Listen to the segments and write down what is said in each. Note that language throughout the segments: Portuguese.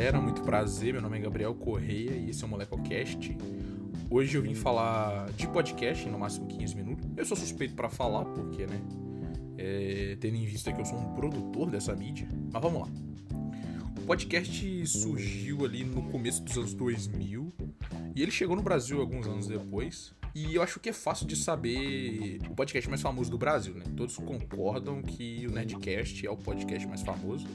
galera, muito prazer. Meu nome é Gabriel Correia e esse é o MolecoCast. Hoje eu vim falar de podcast, no máximo 15 minutos. Eu sou suspeito para falar, porque, né? É, tendo em vista que eu sou um produtor dessa mídia. Mas vamos lá. O podcast surgiu ali no começo dos anos 2000 e ele chegou no Brasil alguns anos depois. E eu acho que é fácil de saber o podcast mais famoso do Brasil, né? Todos concordam que o Nerdcast é o podcast mais famoso.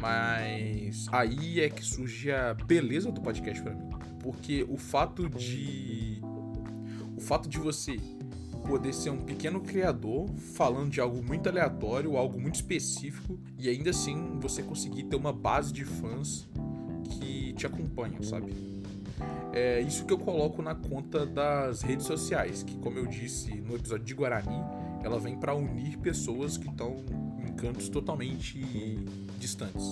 Mas aí é que surge a beleza do podcast para mim. Porque o fato de. O fato de você poder ser um pequeno criador falando de algo muito aleatório, algo muito específico, e ainda assim você conseguir ter uma base de fãs que te acompanham, sabe? É isso que eu coloco na conta das redes sociais, que como eu disse no episódio de Guarani, ela vem para unir pessoas que estão cantos totalmente distantes.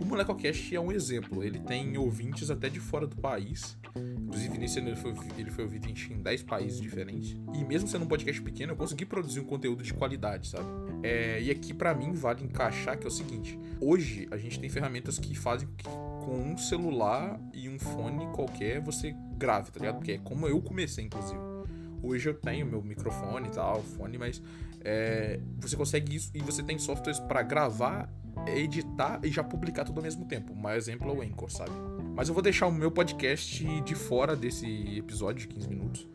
O MolecoCast é um exemplo, ele tem ouvintes até de fora do país. Inclusive, nesse ano ele foi, ele foi ouvido em 10 países diferentes. E mesmo sendo um podcast pequeno, eu consegui produzir um conteúdo de qualidade, sabe? É, e aqui para mim vale encaixar que é o seguinte: hoje a gente tem ferramentas que fazem que com um celular e um fone qualquer você grave, tá ligado? Porque é como eu comecei, inclusive. Hoje eu tenho meu microfone e tal, fone, mas é, você consegue isso e você tem softwares para gravar, editar e já publicar tudo ao mesmo tempo. Um exemplo é o Anchor, sabe? Mas eu vou deixar o meu podcast de fora desse episódio de 15 minutos,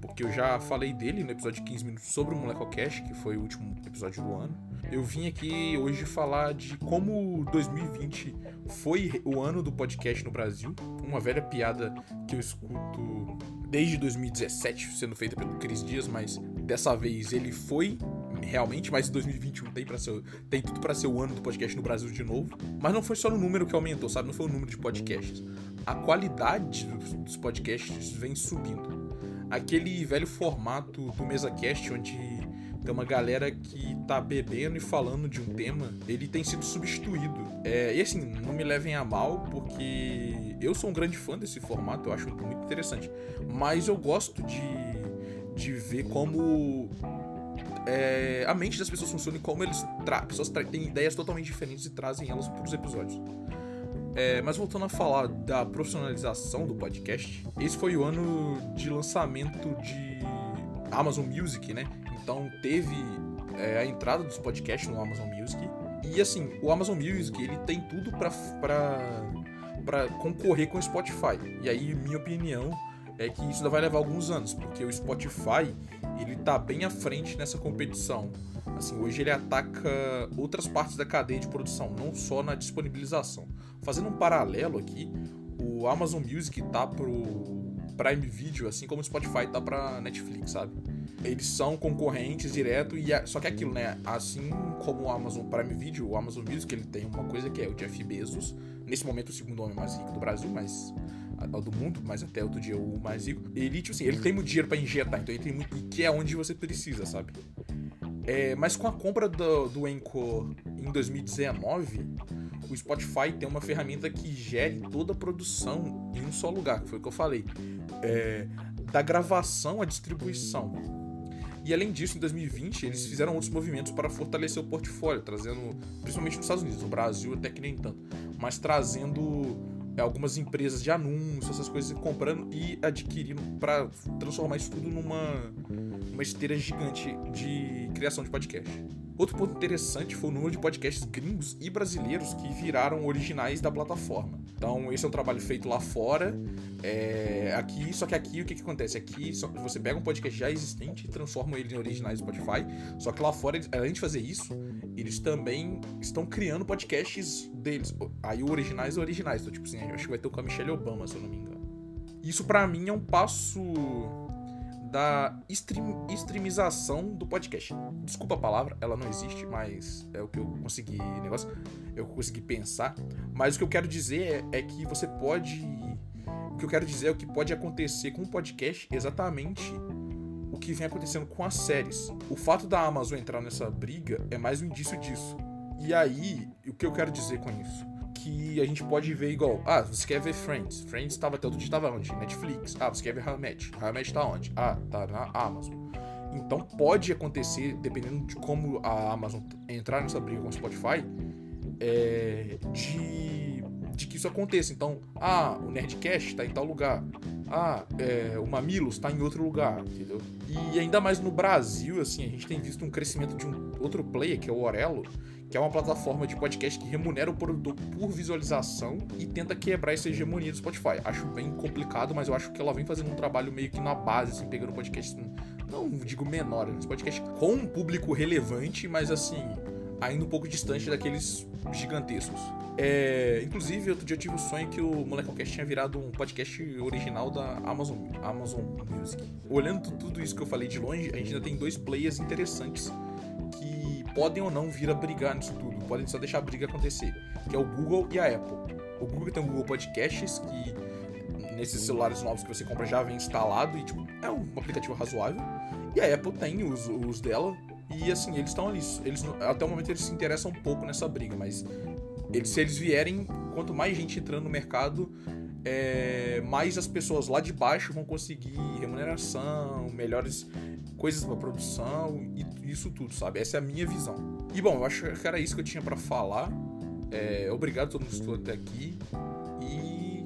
porque eu já falei dele no episódio de 15 minutos sobre o MolecoCast, que foi o último episódio do ano. Eu vim aqui hoje falar de como 2020 foi o ano do podcast no Brasil, uma velha piada que eu escuto desde 2017 sendo feita pelo Cris Dias, mas dessa vez ele foi realmente, mas 2021 tem para ser tem tudo para ser o ano do podcast no Brasil de novo. Mas não foi só no número que aumentou, sabe? Não foi o número de podcasts. A qualidade dos podcasts vem subindo. Aquele velho formato do MesaCast onde tem uma galera que tá bebendo e falando de um tema, ele tem sido substituído. É, e assim, não me levem a mal, porque eu sou um grande fã desse formato, eu acho muito interessante. Mas eu gosto de, de ver como é, a mente das pessoas funciona e como eles tra pessoas tra têm ideias totalmente diferentes e trazem elas para os episódios. É, mas voltando a falar da profissionalização do podcast, esse foi o ano de lançamento de Amazon Music, né? Então teve é, a entrada dos podcasts no Amazon Music. E assim, o Amazon Music ele tem tudo para para concorrer com o Spotify. E aí, minha opinião é que isso vai levar alguns anos, porque o Spotify ele tá bem à frente nessa competição. Assim, hoje ele ataca outras partes da cadeia de produção, não só na disponibilização. Fazendo um paralelo aqui, o Amazon Music tá pro Prime Video, assim como o Spotify tá pra Netflix, sabe? eles são concorrentes direto e é, só que é aquilo, né? Assim como o Amazon Prime Video, o Amazon Music, ele tem uma coisa que é o Jeff Bezos, nesse momento o segundo homem mais rico do Brasil, mas do mundo, mas até outro dia o mais rico. Ele tipo assim, ele tem muito dinheiro para injetar, então ele tem muito que é onde você precisa, sabe? É, mas com a compra do, do Anchor em 2019, o Spotify tem uma ferramenta que gere toda a produção em um só lugar, que foi o que eu falei. É, da gravação à distribuição. E além disso, em 2020, eles fizeram outros movimentos para fortalecer o portfólio, trazendo, principalmente nos Estados Unidos, no Brasil até que nem tanto, mas trazendo é, algumas empresas de anúncios, essas coisas, comprando e adquirindo para transformar isso tudo numa uma esteira gigante de criação de podcast. Outro ponto interessante foi o número de podcasts gringos e brasileiros que viraram originais da plataforma. Então, esse é um trabalho feito lá fora. É, aqui, só que aqui o que, que acontece? Aqui você pega um podcast já existente e transforma ele em originais do Spotify. Só que lá fora, além de fazer isso, eles também estão criando podcasts deles. Aí originais é originais. Então, tipo assim, acho que vai ter o com a Michelle Obama, se eu não me engano. Isso para mim é um passo da stream, streamização do podcast. Desculpa a palavra, ela não existe, mas é o que eu consegui negócio, eu consegui pensar. Mas o que eu quero dizer é, é que você pode, o que eu quero dizer é o que pode acontecer com o podcast exatamente o que vem acontecendo com as séries. O fato da Amazon entrar nessa briga é mais um indício disso. E aí, o que eu quero dizer com isso? Que a gente pode ver igual. Ah, você quer ver Friends? Friends estava até outro dia estava onde? Netflix. Ah, você quer ver How I Met? How I Met tá onde? Ah, tá na Amazon. Então pode acontecer, dependendo de como a Amazon entrar nessa briga com o Spotify, é, de, de que isso aconteça. Então, ah, o Nerdcast tá em tal lugar. Ah, é, o Mamilos tá em outro lugar, entendeu? E ainda mais no Brasil, assim, a gente tem visto um crescimento de um outro player, que é o Orelo, que é uma plataforma de podcast que remunera o produtor por visualização e tenta quebrar essa hegemonia do Spotify. Acho bem complicado, mas eu acho que ela vem fazendo um trabalho meio que na base, assim, pegando podcast, não digo menor, mas podcast com um público relevante, mas assim, ainda um pouco distante daqueles gigantescos. É, inclusive, outro dia eu tive o sonho que o Molecocast tinha virado um podcast original da Amazon, Amazon Music. Olhando tudo isso que eu falei de longe, a gente ainda tem dois players interessantes que podem ou não vir a brigar nisso tudo, podem só deixar a briga acontecer, que é o Google e a Apple. O Google tem o Google Podcasts, que nesses celulares novos que você compra já vem instalado e tipo, é um aplicativo razoável. E a Apple tem os, os dela, e assim, eles estão ali. Eles, até o momento eles se interessam um pouco nessa briga, mas eles, se eles vierem, quanto mais gente entrando no mercado, é, mais as pessoas lá de baixo vão conseguir remuneração, melhores coisas para produção e isso tudo, sabe? Essa é a minha visão. E bom, eu acho que era isso que eu tinha para falar. É, obrigado a todo mundo que estou até aqui. E